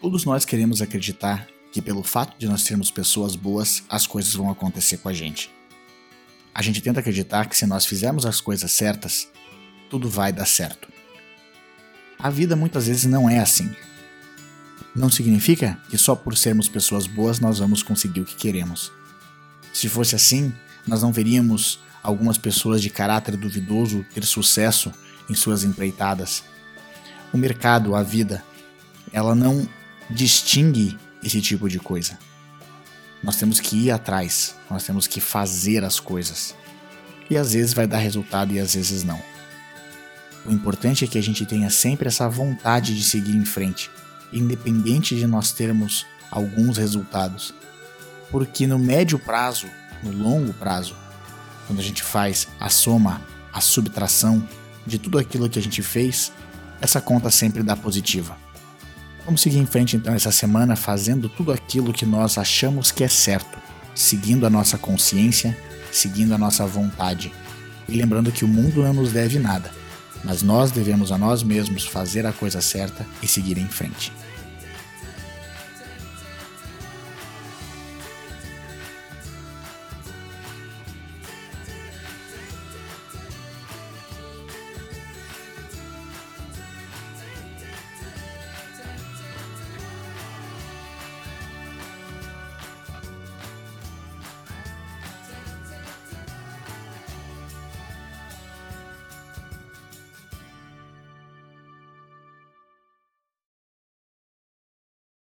Todos nós queremos acreditar que, pelo fato de nós sermos pessoas boas, as coisas vão acontecer com a gente. A gente tenta acreditar que, se nós fizermos as coisas certas, tudo vai dar certo. A vida muitas vezes não é assim. Não significa que só por sermos pessoas boas nós vamos conseguir o que queremos. Se fosse assim, nós não veríamos algumas pessoas de caráter duvidoso ter sucesso em suas empreitadas. O mercado, a vida, ela não distingue esse tipo de coisa. Nós temos que ir atrás, nós temos que fazer as coisas. E às vezes vai dar resultado e às vezes não. O importante é que a gente tenha sempre essa vontade de seguir em frente, independente de nós termos alguns resultados. Porque no médio prazo, no longo prazo, quando a gente faz a soma, a subtração de tudo aquilo que a gente fez, essa conta sempre dá positiva. Vamos seguir em frente então essa semana fazendo tudo aquilo que nós achamos que é certo, seguindo a nossa consciência, seguindo a nossa vontade. E lembrando que o mundo não nos deve nada, mas nós devemos a nós mesmos fazer a coisa certa e seguir em frente.